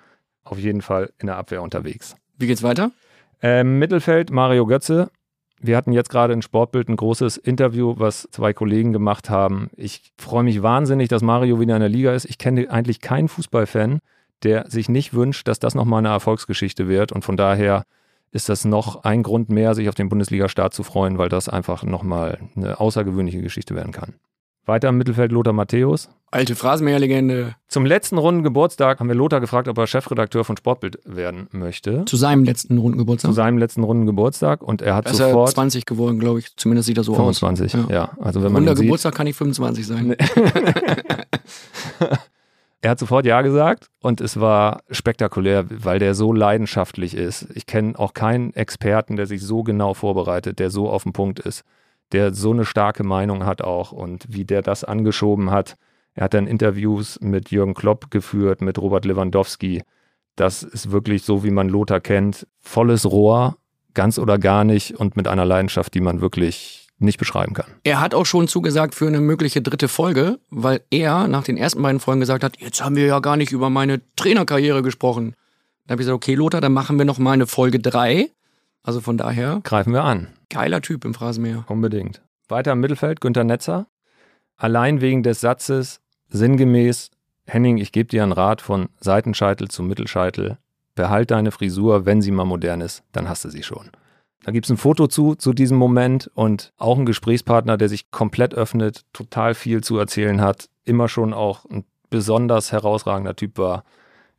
auf jeden Fall in der Abwehr unterwegs. Wie geht's weiter? Ähm, Mittelfeld Mario Götze. Wir hatten jetzt gerade in Sportbild ein großes Interview, was zwei Kollegen gemacht haben. Ich freue mich wahnsinnig, dass Mario wieder in der Liga ist. Ich kenne eigentlich keinen Fußballfan, der sich nicht wünscht, dass das nochmal eine Erfolgsgeschichte wird. Und von daher ist das noch ein Grund mehr, sich auf den Bundesliga-Start zu freuen, weil das einfach nochmal eine außergewöhnliche Geschichte werden kann. Weiter im Mittelfeld Lothar Matthäus. Alte Phrasenmäher-Legende. Zum letzten runden Geburtstag haben wir Lothar gefragt, ob er Chefredakteur von Sportbild werden möchte. Zu seinem letzten runden Geburtstag. Zu seinem letzten runden Geburtstag und er hat er ist sofort er 20 geworden, glaube ich. Zumindest sieht er so 25. aus. Ja. also wenn man Runder ihn sieht, Geburtstag kann ich 25 sein. Er hat sofort Ja gesagt und es war spektakulär, weil der so leidenschaftlich ist. Ich kenne auch keinen Experten, der sich so genau vorbereitet, der so auf dem Punkt ist, der so eine starke Meinung hat auch und wie der das angeschoben hat. Er hat dann Interviews mit Jürgen Klopp geführt, mit Robert Lewandowski. Das ist wirklich so, wie man Lothar kennt. Volles Rohr, ganz oder gar nicht und mit einer Leidenschaft, die man wirklich nicht beschreiben kann. Er hat auch schon zugesagt für eine mögliche dritte Folge, weil er nach den ersten beiden Folgen gesagt hat, jetzt haben wir ja gar nicht über meine Trainerkarriere gesprochen. Da habe ich gesagt, okay, Lothar, dann machen wir noch mal eine Folge drei. Also von daher, Greifen wir an. geiler Typ im Phrasenmäher. Unbedingt. Weiter im Mittelfeld, Günter Netzer. Allein wegen des Satzes, sinngemäß, Henning, ich gebe dir einen Rat von Seitenscheitel zu Mittelscheitel. Behalt deine Frisur, wenn sie mal modern ist, dann hast du sie schon. Da gibt es ein Foto zu, zu diesem Moment und auch ein Gesprächspartner, der sich komplett öffnet, total viel zu erzählen hat, immer schon auch ein besonders herausragender Typ war,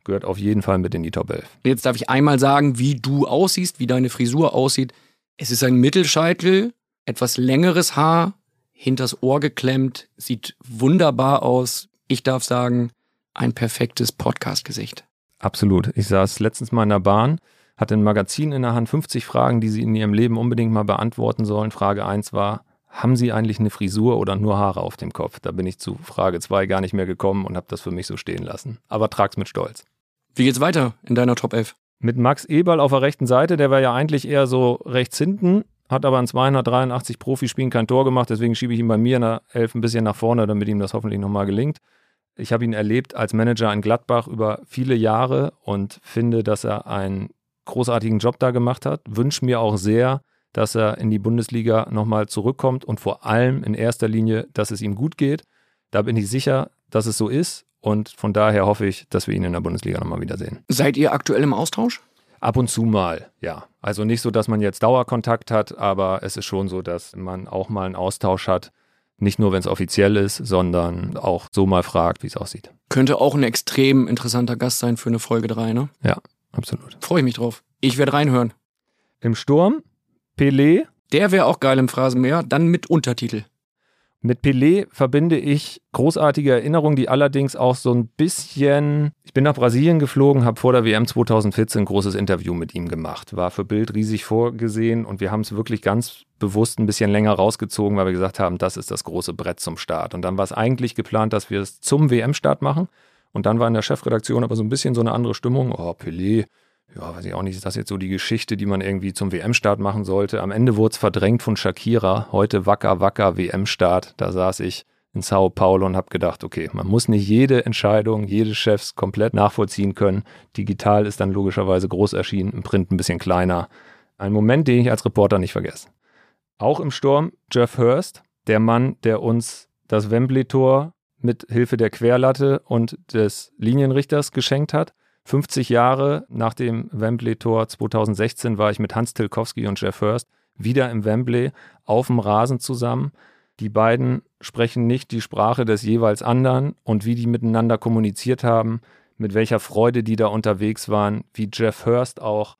gehört auf jeden Fall mit in die Top 11. Jetzt darf ich einmal sagen, wie du aussiehst, wie deine Frisur aussieht. Es ist ein Mittelscheitel, etwas längeres Haar, hinters Ohr geklemmt, sieht wunderbar aus. Ich darf sagen, ein perfektes Podcast-Gesicht. Absolut. Ich saß letztens mal in der Bahn, hatte ein Magazin in der Hand, 50 Fragen, die Sie in Ihrem Leben unbedingt mal beantworten sollen. Frage 1 war, haben Sie eigentlich eine Frisur oder nur Haare auf dem Kopf? Da bin ich zu Frage 2 gar nicht mehr gekommen und habe das für mich so stehen lassen. Aber trag's mit Stolz. Wie geht's weiter in deiner Top 11? Mit Max Eberl auf der rechten Seite, der war ja eigentlich eher so rechts hinten, hat aber in 283 Profispielen kein Tor gemacht, deswegen schiebe ich ihn bei mir in der Elf ein bisschen nach vorne, damit ihm das hoffentlich nochmal gelingt. Ich habe ihn erlebt als Manager in Gladbach über viele Jahre und finde, dass er einen großartigen Job da gemacht hat. Wünsche mir auch sehr, dass er in die Bundesliga nochmal zurückkommt und vor allem in erster Linie, dass es ihm gut geht. Da bin ich sicher, dass es so ist und von daher hoffe ich, dass wir ihn in der Bundesliga nochmal wiedersehen. Seid ihr aktuell im Austausch? Ab und zu mal, ja. Also nicht so, dass man jetzt Dauerkontakt hat, aber es ist schon so, dass man auch mal einen Austausch hat. Nicht nur, wenn es offiziell ist, sondern auch so mal fragt, wie es aussieht. Könnte auch ein extrem interessanter Gast sein für eine Folge 3, ne? Ja, absolut. Freue ich mich drauf. Ich werde reinhören. Im Sturm, Pelé. Der wäre auch geil im Phrasenmäher, dann mit Untertitel. Mit Pelé verbinde ich großartige Erinnerungen, die allerdings auch so ein bisschen. Ich bin nach Brasilien geflogen, habe vor der WM 2014 ein großes Interview mit ihm gemacht. War für Bild riesig vorgesehen und wir haben es wirklich ganz bewusst ein bisschen länger rausgezogen, weil wir gesagt haben, das ist das große Brett zum Start. Und dann war es eigentlich geplant, dass wir es zum WM-Start machen. Und dann war in der Chefredaktion aber so ein bisschen so eine andere Stimmung. Oh, Pelé, ja, weiß ich auch nicht, ist das jetzt so die Geschichte, die man irgendwie zum WM-Start machen sollte? Am Ende wurde es verdrängt von Shakira. Heute wacker, wacker WM-Start. Da saß ich in Sao Paulo und habe gedacht, okay, man muss nicht jede Entscheidung, jede Chefs komplett nachvollziehen können. Digital ist dann logischerweise groß erschienen, im Print ein bisschen kleiner. Ein Moment, den ich als Reporter nicht vergesse. Auch im Sturm Jeff Hurst, der Mann, der uns das Wembley-Tor mit Hilfe der Querlatte und des Linienrichters geschenkt hat. 50 Jahre nach dem Wembley-Tor 2016 war ich mit Hans Tilkowski und Jeff Hurst wieder im Wembley auf dem Rasen zusammen. Die beiden sprechen nicht die Sprache des jeweils anderen und wie die miteinander kommuniziert haben, mit welcher Freude die da unterwegs waren, wie Jeff Hurst auch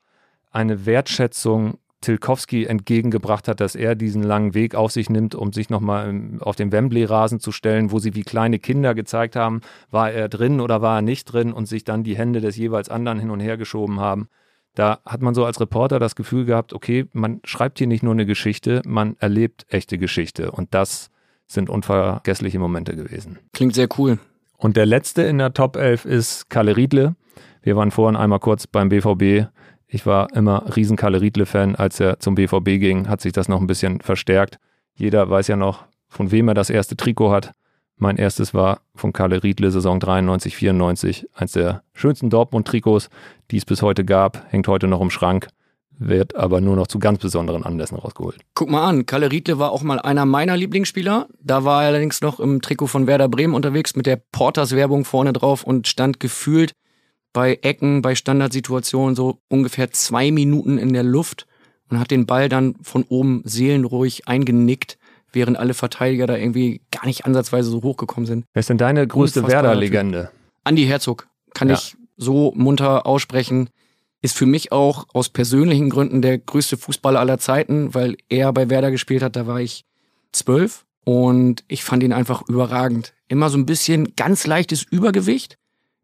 eine Wertschätzung Tilkowski entgegengebracht hat, dass er diesen langen Weg auf sich nimmt, um sich nochmal auf den Wembley-Rasen zu stellen, wo sie wie kleine Kinder gezeigt haben, war er drin oder war er nicht drin und sich dann die Hände des jeweils anderen hin und her geschoben haben. Da hat man so als Reporter das Gefühl gehabt, okay, man schreibt hier nicht nur eine Geschichte, man erlebt echte Geschichte. Und das sind unvergessliche Momente gewesen. Klingt sehr cool. Und der letzte in der Top 11 ist Kalle Riedle. Wir waren vorhin einmal kurz beim BVB. Ich war immer riesen Kalle Riedle-Fan. Als er zum BVB ging, hat sich das noch ein bisschen verstärkt. Jeder weiß ja noch, von wem er das erste Trikot hat. Mein erstes war von Kalle Riedle, Saison 93, 94. Eins der schönsten Dortmund-Trikots, die es bis heute gab. Hängt heute noch im Schrank wird aber nur noch zu ganz besonderen Anlässen rausgeholt. Guck mal an, Kalle Riedle war auch mal einer meiner Lieblingsspieler. Da war er allerdings noch im Trikot von Werder Bremen unterwegs mit der Porters-Werbung vorne drauf und stand gefühlt bei Ecken, bei Standardsituationen so ungefähr zwei Minuten in der Luft und hat den Ball dann von oben seelenruhig eingenickt, während alle Verteidiger da irgendwie gar nicht ansatzweise so hochgekommen sind. Wer ist denn deine größte Werder-Legende? Andi Herzog, kann ja. ich so munter aussprechen ist für mich auch aus persönlichen Gründen der größte Fußballer aller Zeiten, weil er bei Werder gespielt hat, da war ich zwölf und ich fand ihn einfach überragend. Immer so ein bisschen ganz leichtes Übergewicht,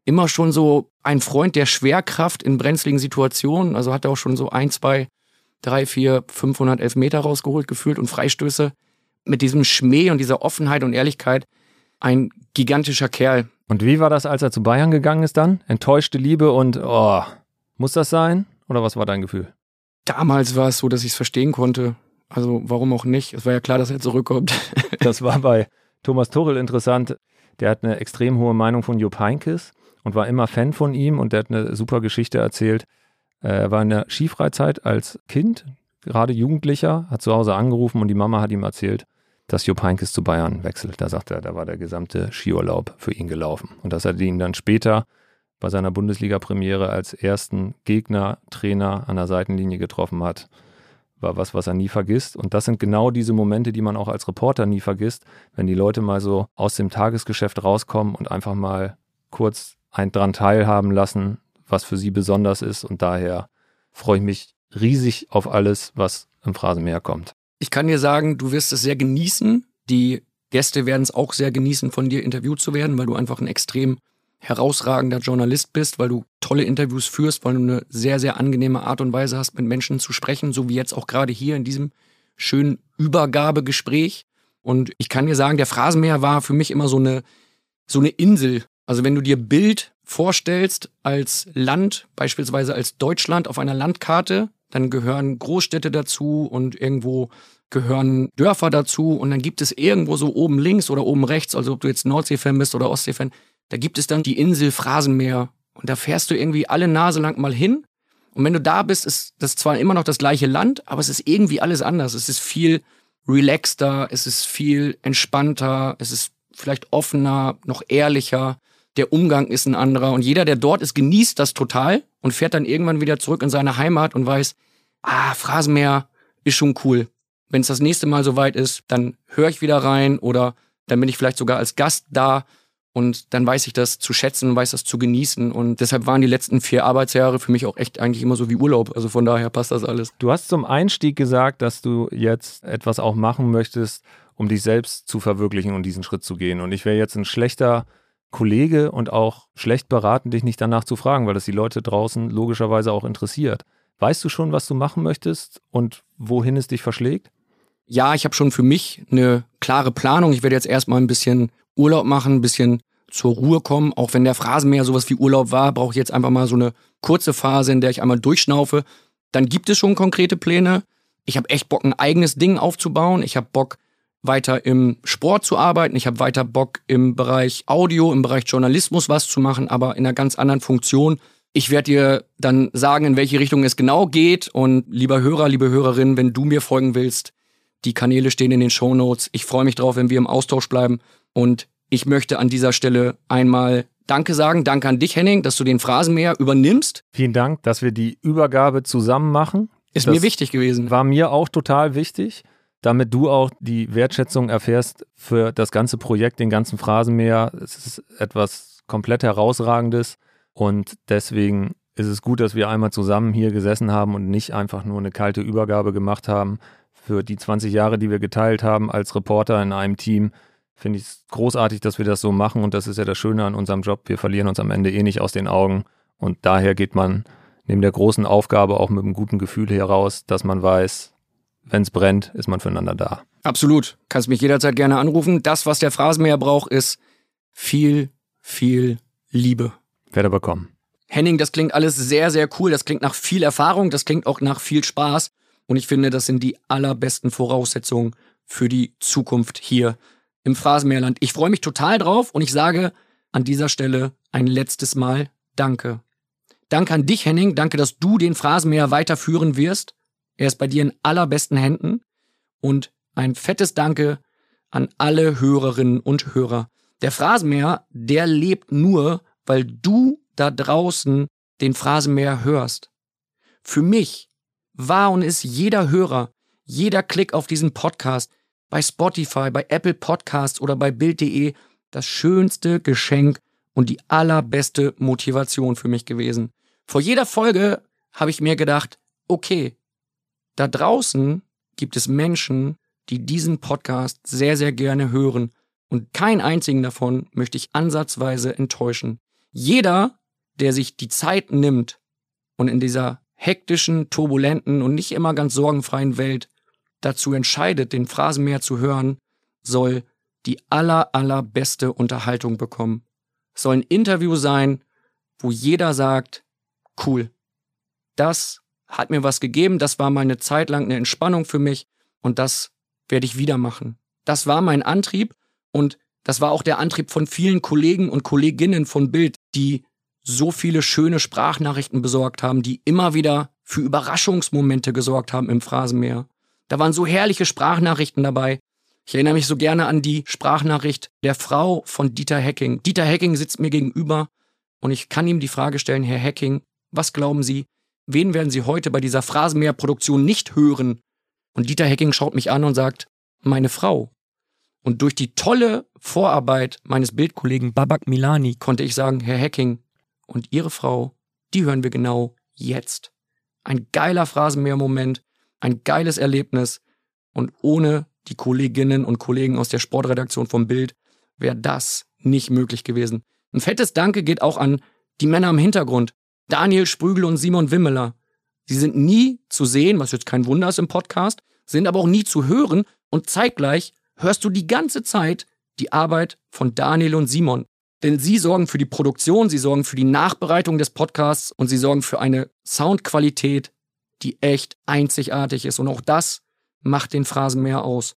immer schon so ein Freund der Schwerkraft in brenzligen Situationen, also hat er auch schon so ein, zwei, drei, vier, 500 Elfmeter rausgeholt gefühlt und Freistöße. Mit diesem Schmäh und dieser Offenheit und Ehrlichkeit ein gigantischer Kerl. Und wie war das, als er zu Bayern gegangen ist dann? Enttäuschte Liebe und oh, muss das sein? Oder was war dein Gefühl? Damals war es so, dass ich es verstehen konnte. Also warum auch nicht? Es war ja klar, dass er zurückkommt. das war bei Thomas Tuchel interessant. Der hat eine extrem hohe Meinung von Jupp Heynckes und war immer Fan von ihm und der hat eine super Geschichte erzählt. Er war in der Skifreizeit als Kind, gerade Jugendlicher, hat zu Hause angerufen und die Mama hat ihm erzählt, dass Jupp Heynckes zu Bayern wechselt. Da sagt er, da war der gesamte Skiurlaub für ihn gelaufen. Und das hat ihn dann später bei seiner Bundesliga-Premiere als ersten Gegner, Trainer an der Seitenlinie getroffen hat, war was, was er nie vergisst. Und das sind genau diese Momente, die man auch als Reporter nie vergisst, wenn die Leute mal so aus dem Tagesgeschäft rauskommen und einfach mal kurz ein dran teilhaben lassen, was für sie besonders ist. Und daher freue ich mich riesig auf alles, was im Phrasenmeer kommt. Ich kann dir sagen, du wirst es sehr genießen. Die Gäste werden es auch sehr genießen, von dir interviewt zu werden, weil du einfach ein extrem herausragender Journalist bist, weil du tolle Interviews führst, weil du eine sehr, sehr angenehme Art und Weise hast, mit Menschen zu sprechen, so wie jetzt auch gerade hier in diesem schönen Übergabegespräch. Und ich kann dir sagen, der Phrasenmäher war für mich immer so eine, so eine Insel. Also wenn du dir Bild vorstellst als Land, beispielsweise als Deutschland auf einer Landkarte, dann gehören Großstädte dazu und irgendwo gehören Dörfer dazu und dann gibt es irgendwo so oben links oder oben rechts, also ob du jetzt Nordsee-Fan bist oder Ostsee-Fan, da gibt es dann die Insel Phrasenmeer und da fährst du irgendwie alle Nase lang mal hin. Und wenn du da bist, ist das zwar immer noch das gleiche Land, aber es ist irgendwie alles anders. Es ist viel relaxter, es ist viel entspannter, es ist vielleicht offener, noch ehrlicher. Der Umgang ist ein anderer und jeder, der dort ist, genießt das total und fährt dann irgendwann wieder zurück in seine Heimat und weiß, ah, Phrasenmeer ist schon cool. Wenn es das nächste Mal soweit ist, dann höre ich wieder rein oder dann bin ich vielleicht sogar als Gast da und dann weiß ich das zu schätzen, weiß das zu genießen. Und deshalb waren die letzten vier Arbeitsjahre für mich auch echt eigentlich immer so wie Urlaub. Also von daher passt das alles. Du hast zum Einstieg gesagt, dass du jetzt etwas auch machen möchtest, um dich selbst zu verwirklichen und diesen Schritt zu gehen. Und ich wäre jetzt ein schlechter Kollege und auch schlecht beraten, dich nicht danach zu fragen, weil das die Leute draußen logischerweise auch interessiert. Weißt du schon, was du machen möchtest und wohin es dich verschlägt? Ja, ich habe schon für mich eine klare Planung. Ich werde jetzt erstmal ein bisschen Urlaub machen, ein bisschen zur Ruhe kommen. Auch wenn der Phrasenmäher sowas wie Urlaub war, brauche ich jetzt einfach mal so eine kurze Phase, in der ich einmal durchschnaufe. Dann gibt es schon konkrete Pläne. Ich habe echt Bock, ein eigenes Ding aufzubauen. Ich habe Bock, weiter im Sport zu arbeiten. Ich habe weiter Bock, im Bereich Audio, im Bereich Journalismus was zu machen, aber in einer ganz anderen Funktion. Ich werde dir dann sagen, in welche Richtung es genau geht. Und lieber Hörer, liebe Hörerin, wenn du mir folgen willst, die Kanäle stehen in den Show Notes. Ich freue mich drauf, wenn wir im Austausch bleiben. Und ich möchte an dieser Stelle einmal Danke sagen. Danke an dich, Henning, dass du den Phrasenmäher übernimmst. Vielen Dank, dass wir die Übergabe zusammen machen. Ist das mir wichtig gewesen. War mir auch total wichtig, damit du auch die Wertschätzung erfährst für das ganze Projekt, den ganzen Phrasenmäher. Es ist etwas komplett herausragendes und deswegen ist es gut, dass wir einmal zusammen hier gesessen haben und nicht einfach nur eine kalte Übergabe gemacht haben. Für die 20 Jahre, die wir geteilt haben als Reporter in einem Team, finde ich es großartig, dass wir das so machen und das ist ja das Schöne an unserem Job. Wir verlieren uns am Ende eh nicht aus den Augen und daher geht man neben der großen Aufgabe auch mit einem guten Gefühl heraus, dass man weiß, wenn es brennt, ist man füreinander da. Absolut. Kannst mich jederzeit gerne anrufen. Das, was der Phrasenmäher braucht, ist viel, viel Liebe. Werde bekommen. Henning, das klingt alles sehr, sehr cool. Das klingt nach viel Erfahrung. Das klingt auch nach viel Spaß. Und ich finde, das sind die allerbesten Voraussetzungen für die Zukunft hier im Phrasenmeerland. Ich freue mich total drauf und ich sage an dieser Stelle ein letztes Mal Danke. Danke an dich, Henning. Danke, dass du den Phrasenmäher weiterführen wirst. Er ist bei dir in allerbesten Händen. Und ein fettes Danke an alle Hörerinnen und Hörer. Der Phrasenmäher, der lebt nur, weil du da draußen den Phrasenmäher hörst. Für mich war und ist jeder Hörer, jeder Klick auf diesen Podcast bei Spotify, bei Apple Podcasts oder bei Bild.de das schönste Geschenk und die allerbeste Motivation für mich gewesen. Vor jeder Folge habe ich mir gedacht, okay, da draußen gibt es Menschen, die diesen Podcast sehr, sehr gerne hören und keinen einzigen davon möchte ich ansatzweise enttäuschen. Jeder, der sich die Zeit nimmt und in dieser hektischen, turbulenten und nicht immer ganz sorgenfreien Welt dazu entscheidet, den Phrasenmäher zu hören, soll die aller, allerbeste Unterhaltung bekommen. Es soll ein Interview sein, wo jeder sagt, cool, das hat mir was gegeben, das war meine Zeit lang eine Entspannung für mich und das werde ich wieder machen. Das war mein Antrieb und das war auch der Antrieb von vielen Kollegen und Kolleginnen von Bild, die so viele schöne Sprachnachrichten besorgt haben, die immer wieder für Überraschungsmomente gesorgt haben im Phrasenmeer. Da waren so herrliche Sprachnachrichten dabei. Ich erinnere mich so gerne an die Sprachnachricht der Frau von Dieter Hecking. Dieter Hecking sitzt mir gegenüber und ich kann ihm die Frage stellen, Herr Hecking, was glauben Sie, wen werden Sie heute bei dieser Phrasenmäher-Produktion nicht hören? Und Dieter Hecking schaut mich an und sagt, meine Frau. Und durch die tolle Vorarbeit meines Bildkollegen Babak Milani konnte ich sagen, Herr Hecking und Ihre Frau, die hören wir genau jetzt. Ein geiler Phrasenmäher-Moment, ein geiles Erlebnis und ohne die Kolleginnen und Kollegen aus der Sportredaktion vom Bild wäre das nicht möglich gewesen. Ein fettes Danke geht auch an die Männer im Hintergrund. Daniel Sprügel und Simon Wimmeler. Sie sind nie zu sehen, was jetzt kein Wunder ist im Podcast, sind aber auch nie zu hören und zeitgleich hörst du die ganze Zeit die Arbeit von Daniel und Simon. Denn sie sorgen für die Produktion, sie sorgen für die Nachbereitung des Podcasts und sie sorgen für eine Soundqualität, die echt einzigartig ist. Und auch das macht den Phrasenmäher aus.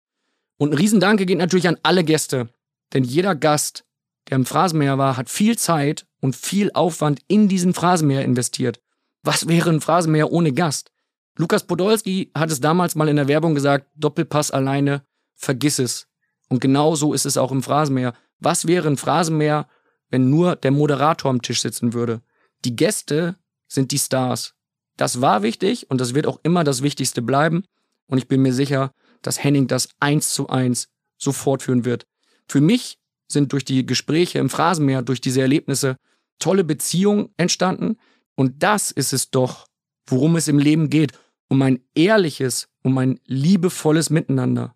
Und ein Riesendanke geht natürlich an alle Gäste. Denn jeder Gast, der im Phrasenmäher war, hat viel Zeit und viel Aufwand in diesen Phrasenmäher investiert. Was wäre ein Phrasenmäher ohne Gast? Lukas Podolski hat es damals mal in der Werbung gesagt, Doppelpass alleine, vergiss es. Und genau so ist es auch im Phrasenmäher. Was wäre ein Phrasenmäher, wenn nur der Moderator am Tisch sitzen würde? Die Gäste sind die Stars. Das war wichtig und das wird auch immer das Wichtigste bleiben. Und ich bin mir sicher, dass Henning das eins zu eins so fortführen wird. Für mich sind durch die Gespräche im Phrasenmeer, durch diese Erlebnisse tolle Beziehungen entstanden. Und das ist es doch, worum es im Leben geht. Um ein ehrliches, um ein liebevolles Miteinander.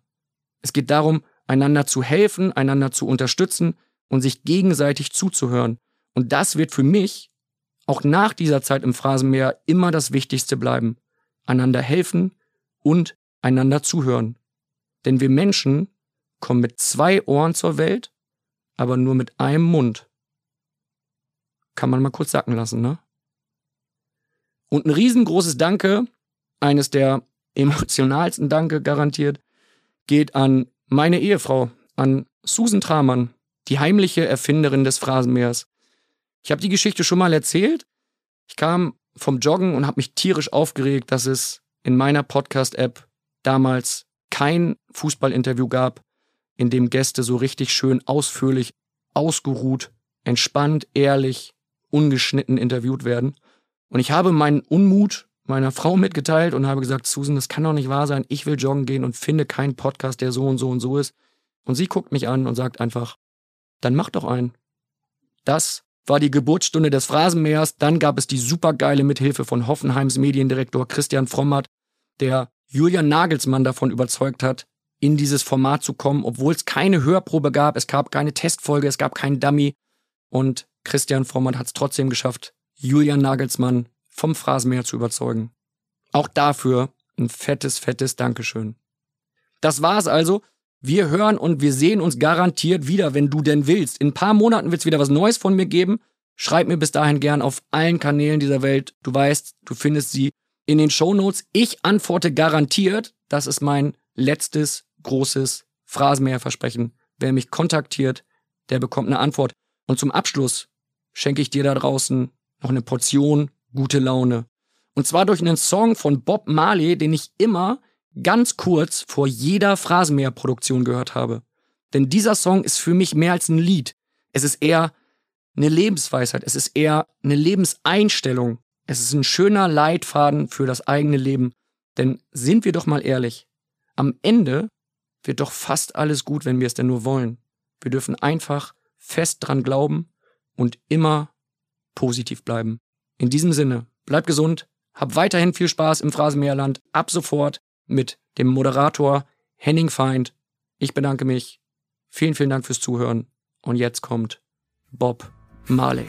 Es geht darum, einander zu helfen, einander zu unterstützen und sich gegenseitig zuzuhören. Und das wird für mich auch nach dieser Zeit im Phrasenmeer immer das Wichtigste bleiben. Einander helfen und einander zuhören. Denn wir Menschen kommen mit zwei Ohren zur Welt, aber nur mit einem Mund. Kann man mal kurz sacken lassen, ne? Und ein riesengroßes Danke, eines der emotionalsten Danke garantiert, geht an meine Ehefrau, an Susan Tramann, die heimliche Erfinderin des Phrasenmeers. Ich habe die Geschichte schon mal erzählt. Ich kam vom Joggen und habe mich tierisch aufgeregt, dass es in meiner Podcast-App damals kein Fußballinterview gab, in dem Gäste so richtig schön ausführlich, ausgeruht, entspannt, ehrlich, ungeschnitten interviewt werden. Und ich habe meinen Unmut meiner Frau mitgeteilt und habe gesagt, Susan, das kann doch nicht wahr sein. Ich will joggen gehen und finde keinen Podcast, der so und so und so ist. Und sie guckt mich an und sagt einfach, dann mach doch einen. Das war die Geburtsstunde des Phrasenmähers. Dann gab es die supergeile Mithilfe von Hoffenheims Mediendirektor Christian Frommert, der Julian Nagelsmann davon überzeugt hat, in dieses Format zu kommen, obwohl es keine Hörprobe gab, es gab keine Testfolge, es gab keinen Dummy. Und Christian Frommert hat es trotzdem geschafft, Julian Nagelsmann vom Phrasenmäher zu überzeugen. Auch dafür ein fettes, fettes Dankeschön. Das war's also. Wir hören und wir sehen uns garantiert wieder, wenn du denn willst. In ein paar Monaten wird's wieder was Neues von mir geben. Schreib mir bis dahin gern auf allen Kanälen dieser Welt. Du weißt, du findest sie in den Shownotes. Ich antworte garantiert. Das ist mein letztes großes Phrasenmäherversprechen. Wer mich kontaktiert, der bekommt eine Antwort. Und zum Abschluss schenke ich dir da draußen noch eine Portion gute Laune. Und zwar durch einen Song von Bob Marley, den ich immer ganz kurz vor jeder Phrasenmäherproduktion gehört habe. Denn dieser Song ist für mich mehr als ein Lied. Es ist eher eine Lebensweisheit. Es ist eher eine Lebenseinstellung. Es ist ein schöner Leitfaden für das eigene Leben. Denn sind wir doch mal ehrlich, am Ende wird doch fast alles gut, wenn wir es denn nur wollen. Wir dürfen einfach fest dran glauben und immer positiv bleiben. In diesem Sinne, bleib gesund, hab weiterhin viel Spaß im Phrasenmeerland, ab sofort mit dem Moderator Henning Feind. Ich bedanke mich. Vielen, vielen Dank fürs Zuhören. Und jetzt kommt Bob Marley.